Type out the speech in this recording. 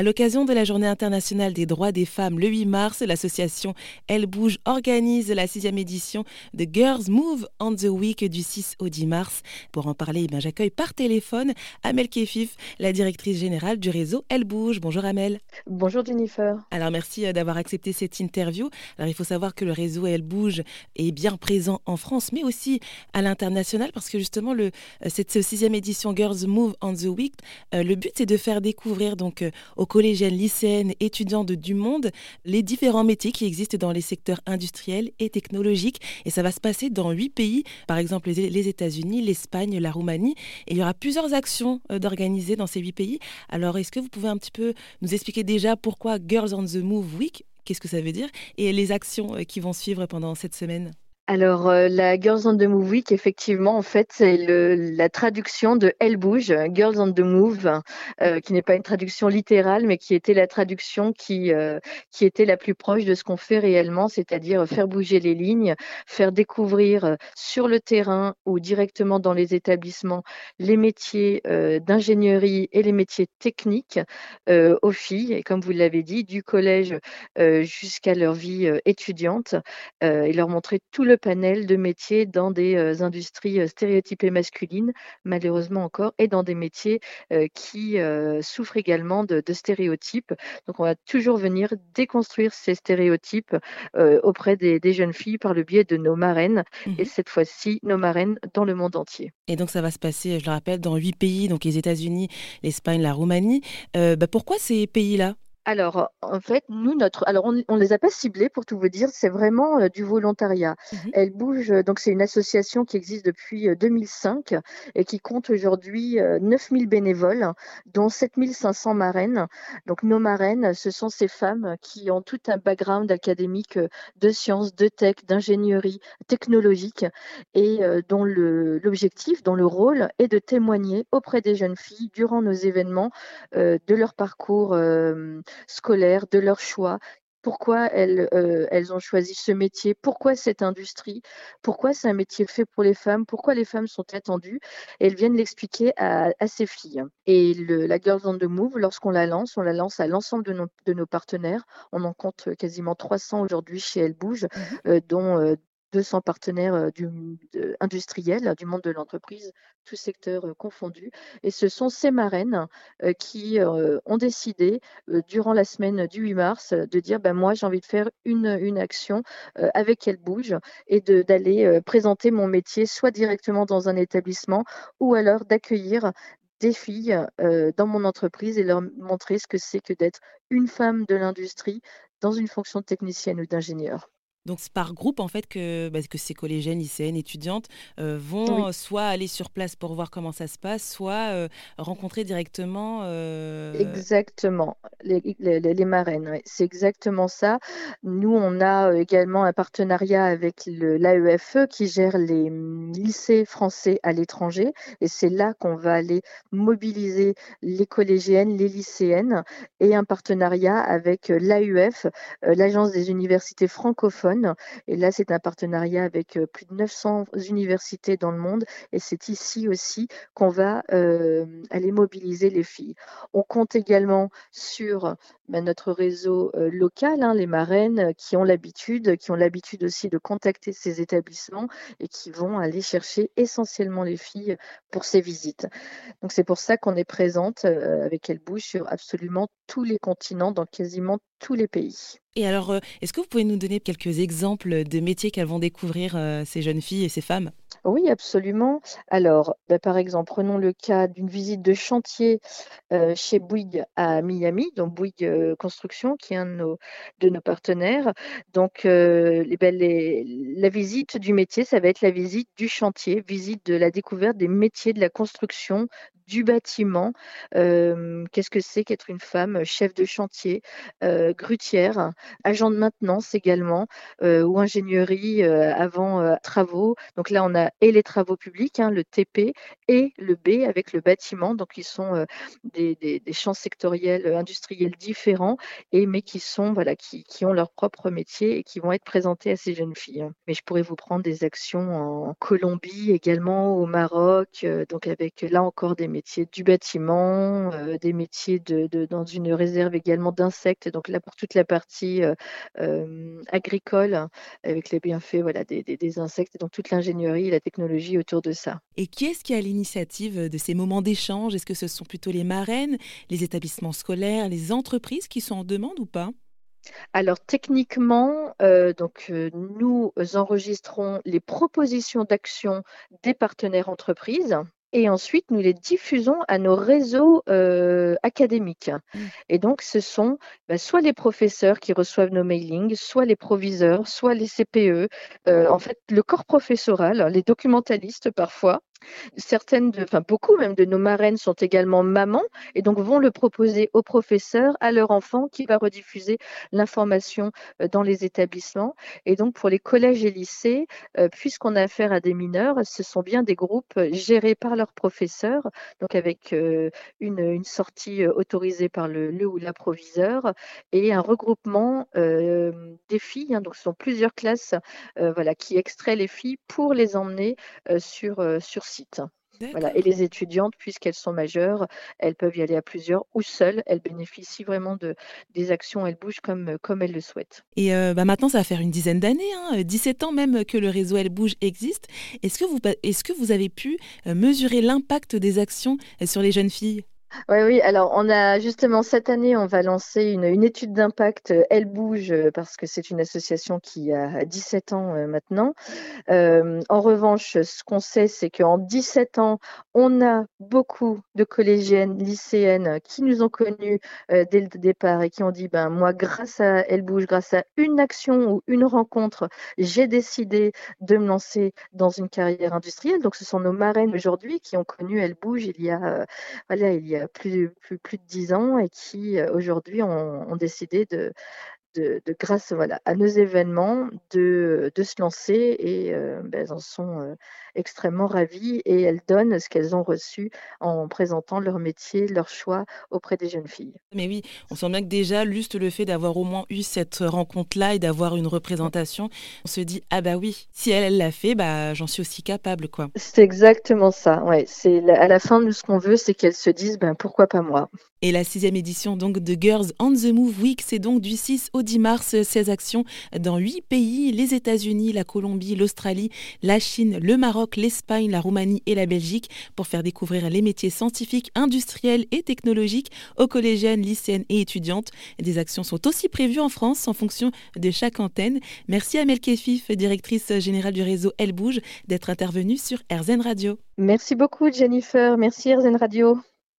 À l'occasion de la Journée internationale des droits des femmes le 8 mars, l'association Elle Bouge organise la sixième édition de Girls Move on the Week du 6 au 10 mars. Pour en parler, eh j'accueille par téléphone Amel Kefif, la directrice générale du réseau Elle Bouge. Bonjour Amel. Bonjour Jennifer. Alors merci euh, d'avoir accepté cette interview. Alors il faut savoir que le réseau Elle Bouge est bien présent en France, mais aussi à l'international, parce que justement le, euh, cette sixième édition Girls Move on the Week, euh, le but c'est de faire découvrir donc aux collégiennes, lycéennes, étudiantes du monde les différents métiers qui existent dans les secteurs industriels et technologiques. Et ça va se passer dans huit pays, par exemple les États-Unis, l'Espagne, la Roumanie. Et il y aura plusieurs actions euh, d'organiser dans ces huit pays. Alors, est-ce que vous pouvez un petit peu nous expliquer déjà pourquoi Girls on the Move Week Qu'est-ce que ça veut dire Et les actions euh, qui vont suivre pendant cette semaine? Alors, euh, la Girls on the Move Week, effectivement, en fait, c'est la traduction de Elle bouge, Girls on the Move, euh, qui n'est pas une traduction littérale, mais qui était la traduction qui, euh, qui était la plus proche de ce qu'on fait réellement, c'est-à-dire faire bouger les lignes, faire découvrir sur le terrain ou directement dans les établissements les métiers d'ingénierie et les métiers techniques aux filles, et comme vous l'avez dit, du collège jusqu'à leur vie étudiante, et leur montrer tout le panel de métiers dans des euh, industries euh, stéréotypées masculines, malheureusement encore, et dans des métiers euh, qui souffrent également de, stéréotypes. Donc on va toujours venir déconstruire ces stéréotypes auprès des, jeunes filles par le biais de nos marraines, mmh et cette fois-ci nos marraines dans le monde entier. Et donc ça va se passer, je le rappelle, dans huit pays, donc les États-Unis, l'Espagne, la Roumanie. Bah, pourquoi ces pays-là? Alors, en fait, nous, notre, alors on ne les a pas ciblés pour tout vous dire, c'est vraiment euh, du volontariat. Mmh Elle bouge, euh, donc c'est une association qui existe depuis 2005 euh, et qui compte aujourd'hui 9000 bénévoles, dont 7500 marraines. Donc nos marraines, ce sont ces femmes qui ont tout un background académique de sciences, de tech, d'ingénierie technologique et dont l'objectif, dont le rôle est de témoigner auprès des jeunes filles durant nos événements de leur parcours scolaires, de leur choix, pourquoi elles, euh, elles, ont choisi ce métier, pourquoi cette industrie, pourquoi c'est un métier fait pour les femmes, pourquoi les femmes sont attendues? Et elles viennent l'expliquer à, ces filles. Et le, la Girls on the Move, lorsqu'on la lance, on la lance à l'ensemble de nos, de nos, partenaires. On en compte quasiment 300 aujourd'hui chez Elle Bouge, mmh euh, dont euh, 200 partenaires du, industriels du monde de l'entreprise, tous secteurs confondus. Et ce sont ces marraines qui ont décidé, durant la semaine du 8 mars, de dire ben, Moi, j'ai envie de faire une, une action avec Elle Bouge et d'aller présenter mon métier soit directement dans un établissement ou alors d'accueillir des filles dans mon entreprise et leur montrer ce que c'est que d'être une femme de l'industrie dans une fonction de technicienne ou d'ingénieur. Donc c'est par groupe en fait que, bah, que ces collégiennes, lycéennes, étudiantes euh, vont soit aller sur place pour voir comment ça se passe, soit euh, rencontrer directement. Euh, exactement, les, les, marraines, c'est exactement ça. Nous, on a également un partenariat avec l'AEFE qui gère les mm, lycées français à l'étranger et c'est là qu'on va aller mobiliser les collégiennes, les lycéennes et un partenariat avec l'AUF, l'Agence des universités francophones et là, c'est un partenariat avec euh, plus de 900 universités dans le monde. Et c'est ici aussi qu'on va euh, aller mobiliser les filles. On compte également sur bah, notre réseau euh, local, hein, les marraines qui ont l'habitude, qui ont l'habitude aussi de contacter ces établissements et qui vont aller chercher essentiellement les filles pour ces visites. Donc c'est pour ça qu'on est présente avec Elle sur absolument tous les continents, dans quasiment tous les pays. Et alors, euh, est-ce que vous pouvez nous donner quelques exemples de métiers qu'elles vont découvrir, euh, ces jeunes filles et ces femmes? Oui, absolument. Alors, bah, par exemple, prenons le cas d'une visite de chantier chez Bouygues à Miami, donc Bouygues Construction, qui est un de nos, partenaires. Donc, ben, la visite du métier, ça va être la visite du chantier, visite de la découverte des métiers de la construction, du bâtiment. Qu'est-ce que c'est qu'être une femme chef de chantier, grutière, agent de maintenance également, ou ingénierie avant travaux. Donc là, on a et les travaux publics, hein, le TP, et le B avec le bâtiment. Donc ils sont des, champs sectoriels industriels différents, et mais qui sont voilà qui, qui, ont leur propre métier et qui vont être présentés à ces jeunes filles. Mais je pourrais vous prendre des actions en Colombie également, au Maroc, donc avec là encore des métiers métiers du bâtiment, des métiers de, dans une réserve également d'insectes. Donc là, pour toute la partie agricole, avec les bienfaits voilà, des, des insectes, et donc toute l'ingénierie et la technologie autour de ça. Et qui est-ce qui a l'initiative de ces moments d'échange? Est-ce que ce sont plutôt les marraines, les établissements scolaires, les entreprises qui sont en demande ou pas? Alors techniquement, euh, donc euh, nous enregistrons les propositions d'action des partenaires entreprises et ensuite nous les diffusons à nos réseaux euh, académiques. Mmh. Et donc ce sont bah, soit les professeurs qui reçoivent nos mailings, soit les proviseurs, soit les CPE, en fait le corps professoral, les documentalistes parfois, Certaines, enfin beaucoup même de nos marraines sont également mamans et donc vont le proposer aux professeurs, à leur enfant qui va rediffuser l'information euh, dans les établissements. Et donc pour les collèges et lycées, euh, puisqu'on a affaire à des mineurs, ce sont bien des groupes gérés par leurs professeurs, donc avec euh, une, sortie autorisée par le, ou la proviseur et un regroupement des filles. Hein. donc ce sont plusieurs classes voilà, qui extraient les filles pour les emmener sur, sur site. Voilà. Et les étudiantes, puisqu'elles sont majeures, elles peuvent y aller à plusieurs ou seules. Elles bénéficient vraiment de, des actions, elles bougent comme, comme elles le souhaitent. Et euh, bah maintenant, ça va faire une dizaine d'années, hein, 17 ans même que le réseau Elle Bouge existe. Est-ce que, vous, est-ce que vous avez pu euh, mesurer l'impact des actions euh, sur les jeunes filles? Oui, oui. Alors, on a justement cette année, on va lancer une, étude d'impact. Euh, Elle bouge euh, parce que c'est une association qui a 17 ans euh, maintenant. en revanche, ce qu'on sait, c'est qu'en 17 ans, on a beaucoup de collégiennes, lycéennes qui nous ont connus dès le départ et qui ont dit, ben moi, grâce à Elle bouge, grâce à une action ou une rencontre, j'ai décidé de me lancer dans une carrière industrielle. Donc, ce sont nos marraines aujourd'hui qui ont connu Elle bouge il y a, voilà, il y a plus, plus, plus de dix ans et qui euh, aujourd'hui ont, décidé de, de, grâce voilà, à nos événements, de, de se lancer et euh, ben, elles en sont euh, extrêmement ravies et elles donnent ce qu'elles ont reçu en présentant leur métier, leur choix auprès des jeunes filles. Mais oui, on sent bien que déjà, juste le fait d'avoir au moins eu cette rencontre-là et d'avoir une représentation, on se dit, ah bah oui, si elle l'a fait, bah, j'en suis aussi capable. quoi. C'est exactement ça, ouais. C'est, à la fin, nous, ce qu'on veut, c'est qu'elles se disent, ben, pourquoi pas moi? Et la sixième édition donc de Girls on the Move Week, c'est donc du 6 au 10 mars. 16 actions dans 8 pays, les États-Unis, la Colombie, l'Australie, la Chine, le Maroc, l'Espagne, la Roumanie et la Belgique pour faire découvrir les métiers scientifiques, industriels et technologiques aux collégiennes, lycéennes et étudiantes. Des actions sont aussi prévues en France en fonction de chaque antenne. Merci à Mel Kefif, directrice générale du réseau Elle Bouge, d'être intervenue sur RZN Radio. Merci beaucoup Jennifer, merci RZN Radio.